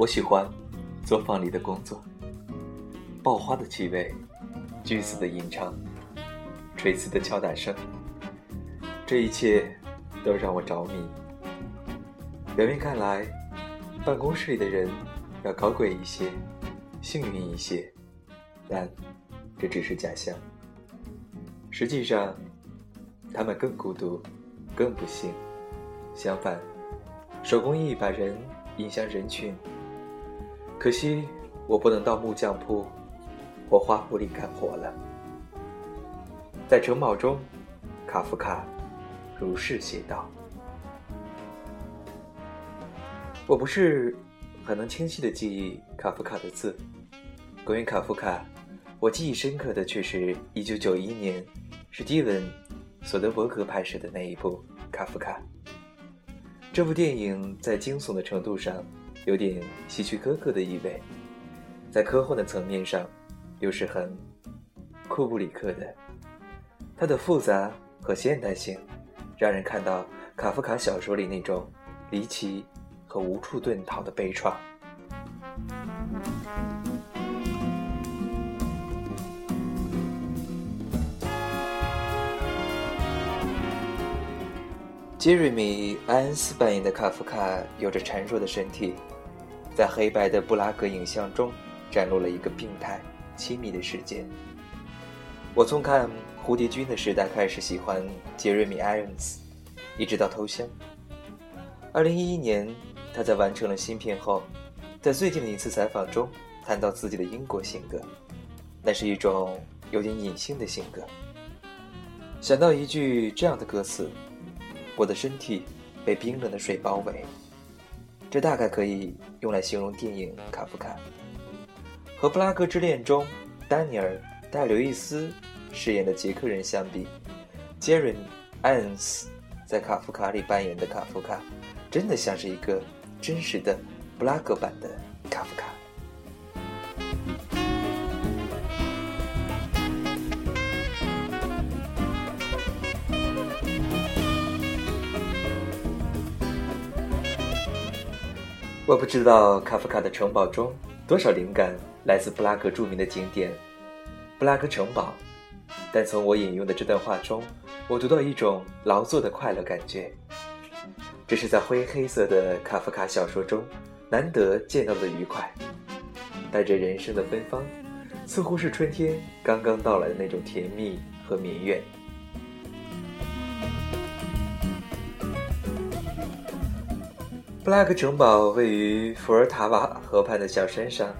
我喜欢作坊里的工作，爆花的气味，锯子的吟唱，锤子的敲打声，这一切都让我着迷。表面看来，办公室里的人要高贵一些，幸运一些，但这只是假象。实际上，他们更孤独，更不幸。相反，手工艺把人引向人群。可惜我不能到木匠铺或花圃里干活了。在城堡中，卡夫卡如是写道：“我不是很能清晰的记忆卡夫卡的字。关于卡夫卡，我记忆深刻的却是一九九一年史蒂文·索德伯格拍摄的那一部《卡夫卡》。这部电影在惊悚的程度上有点希区柯克的意味，在科幻的层面上又是很库布里克的。它的复杂和现代性，让人看到卡夫卡小说里那种离奇和无处遁逃的悲怆。杰瑞米·埃恩斯扮演的卡夫卡有着孱弱的身体，在黑白的布拉格影像中展露了一个病态、亲密的世界。我从看《蝴蝶君》的时代开始喜欢杰瑞米·埃恩斯，一直到《偷香》。二零一一年，他在完成了新片后，在最近的一次采访中谈到自己的英国性格，那是一种有点隐性的性格。想到一句这样的歌词。我的身体被冰冷的水包围，这大概可以用来形容电影《卡夫卡》。和《布拉格之恋》中丹尼尔·戴·刘易斯饰演的捷克人相比，杰瑞米·艾恩斯在《卡夫卡》里扮演的卡夫卡，真的像是一个真实的布拉格版的我不知道卡夫卡的城堡中多少灵感来自布拉格著名的景点布拉格城堡，但从我引用的这段话中，我读到一种劳作的快乐感觉。这是在灰黑色的卡夫卡小说中难得见到的愉快，带着人生的芬芳，似乎是春天刚刚到来的那种甜蜜和绵远。布拉格城堡位于伏尔塔瓦河畔的小山上，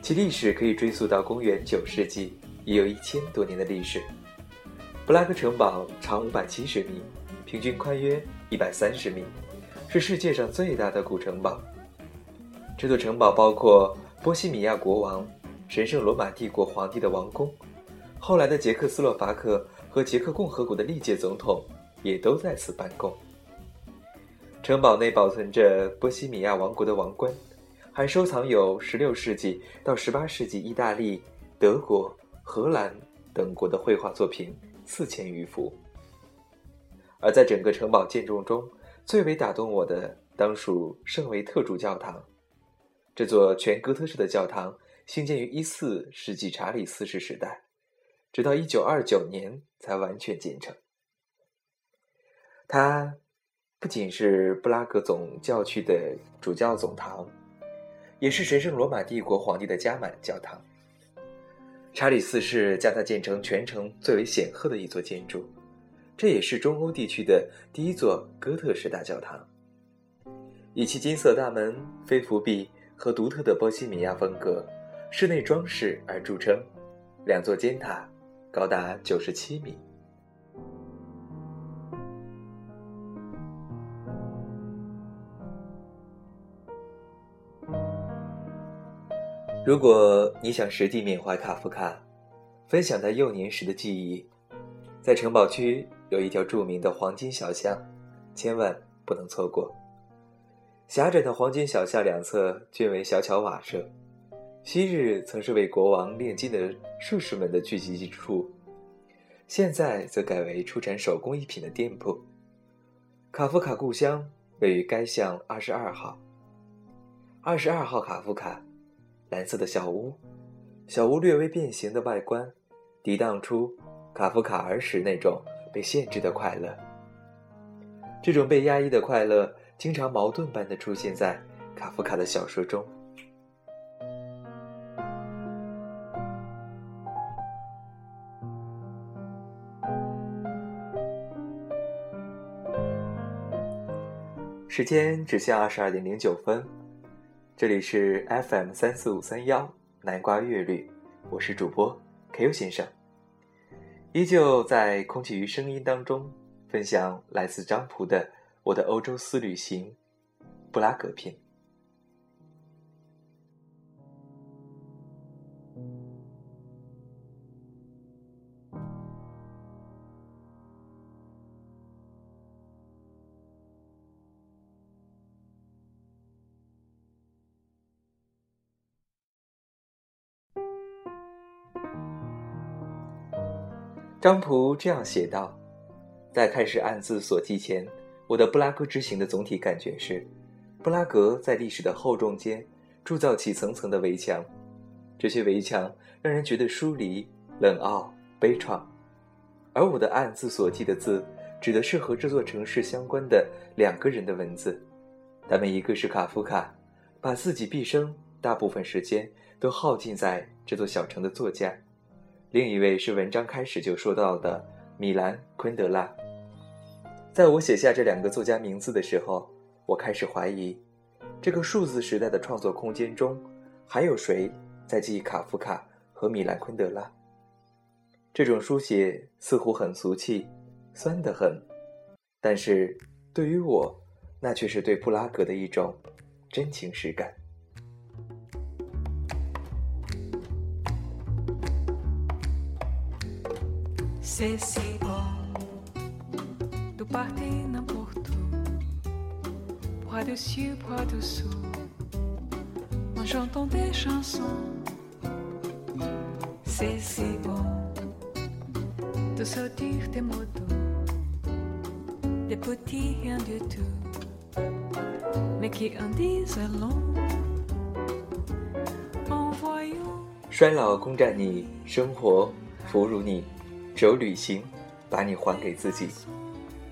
其历史可以追溯到公元九世纪，已有一千多年的历史。布拉格城堡长五百七十米，平均宽约一百三十米，是世界上最大的古城堡。这座城堡包括波西米亚国王、神圣罗马帝国皇帝的王宫，后来的捷克斯洛伐克和捷克共和国的历届总统也都在此办公。城堡内保存着波西米亚王国的王冠，还收藏有16世纪到18世纪意大利、德国、荷兰等国的绘画作品四千余幅。而在整个城堡建筑中，最为打动我的当属圣维特主教堂。这座全哥特式的教堂兴建于14世纪查理四世时代，直到1929年才完全建成。它。不仅是布拉格总教区的主教总堂，也是神圣罗马帝国皇帝的加满教堂。查理四世将它建成全城最为显赫的一座建筑，这也是中欧地区的第一座哥特式大教堂。以其金色大门、飞扶壁和独特的波西米亚风格室内装饰而著称。两座尖塔高达九十七米。如果你想实地缅怀卡夫卡，分享他幼年时的记忆，在城堡区有一条著名的黄金小巷，千万不能错过。狭窄的黄金小巷两侧均为小巧瓦舍，昔日曾是为国王炼金的术士们的聚集之处，现在则改为出产手工艺品的店铺。卡夫卡故乡位于该巷二十二号。二十二号卡夫卡，蓝色的小屋，小屋略微变形的外观，涤荡出卡夫卡儿时那种被限制的快乐。这种被压抑的快乐，经常矛盾般的出现在卡夫卡的小说中。时间指向二十二点零九分，这里是 FM 三四五三幺南瓜乐律，我是主播 KU 先生，依旧在空气与声音当中分享来自张普的《我的欧洲私旅行》布拉格篇。张普这样写道：“在开始暗自所记前，我的布拉格之行的总体感觉是，布拉格在历史的厚重间铸造起层层的围墙，这些围墙让人觉得疏离、冷傲、悲怆。而我的暗自所记的字，指的是和这座城市相关的两个人的文字，他们一个是卡夫卡，把自己毕生大部分时间都耗尽在这座小城的作家。”另一位是文章开始就说到的米兰昆德拉。在我写下这两个作家名字的时候，我开始怀疑，这个数字时代的创作空间中，还有谁在记忆卡夫卡和米兰昆德拉？这种书写似乎很俗气，酸得很，但是对于我，那却是对布拉格的一种真情实感。C'est si bon de partir n'importe où, bras dessus, bras dessous, en chantant des chansons. C'est si bon de sortir des mots doux, des petits rien du tout, mais qui en disent long. En voyant 衰老攻占你，生活俘虏你。走旅行，把你还给自己。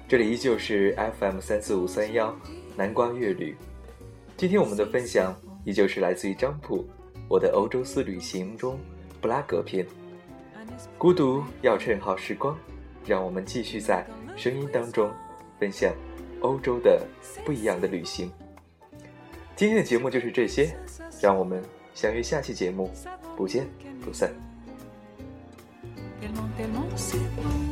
这里依旧是 FM 三四五三幺南瓜乐旅。今天我们的分享依旧是来自于张普《我的欧洲四旅行》中布拉格篇。孤独要趁好时光，让我们继续在声音当中分享欧洲的不一样的旅行。今天的节目就是这些，让我们相约下期节目，不见不散。tellement c'est.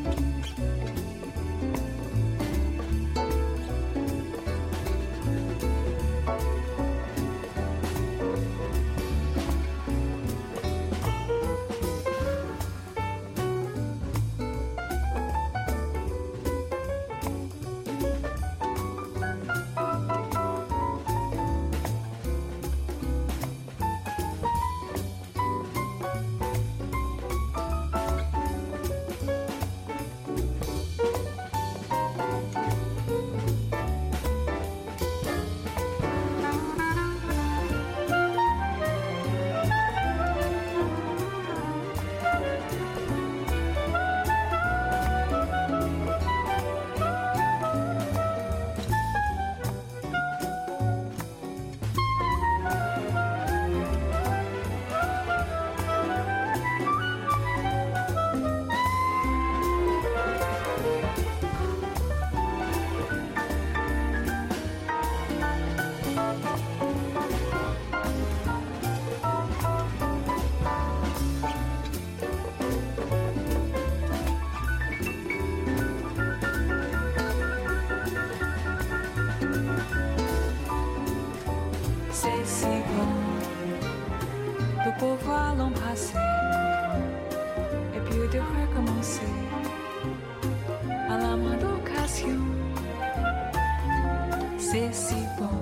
c'est si bon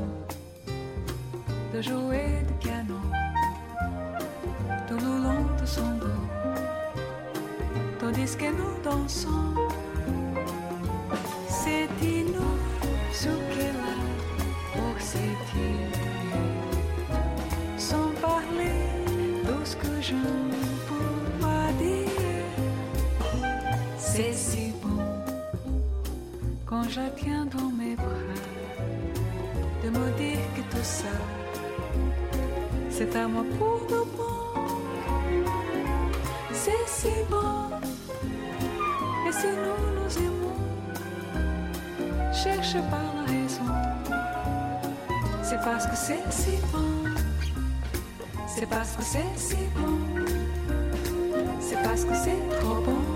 de jouer du piano tout le long de son dos, tandis que nous dansons. C'est nous ce qu'elle a pour s'étirer, sans de ce que je ne peux pas dire. C'est si bon quand je tiens dans mes tout ça c'est à moi pour de bon c'est si bon et si nous nous aimons cherche pas la raison c'est parce que c'est si bon c'est parce que c'est si bon c'est parce que c'est trop bon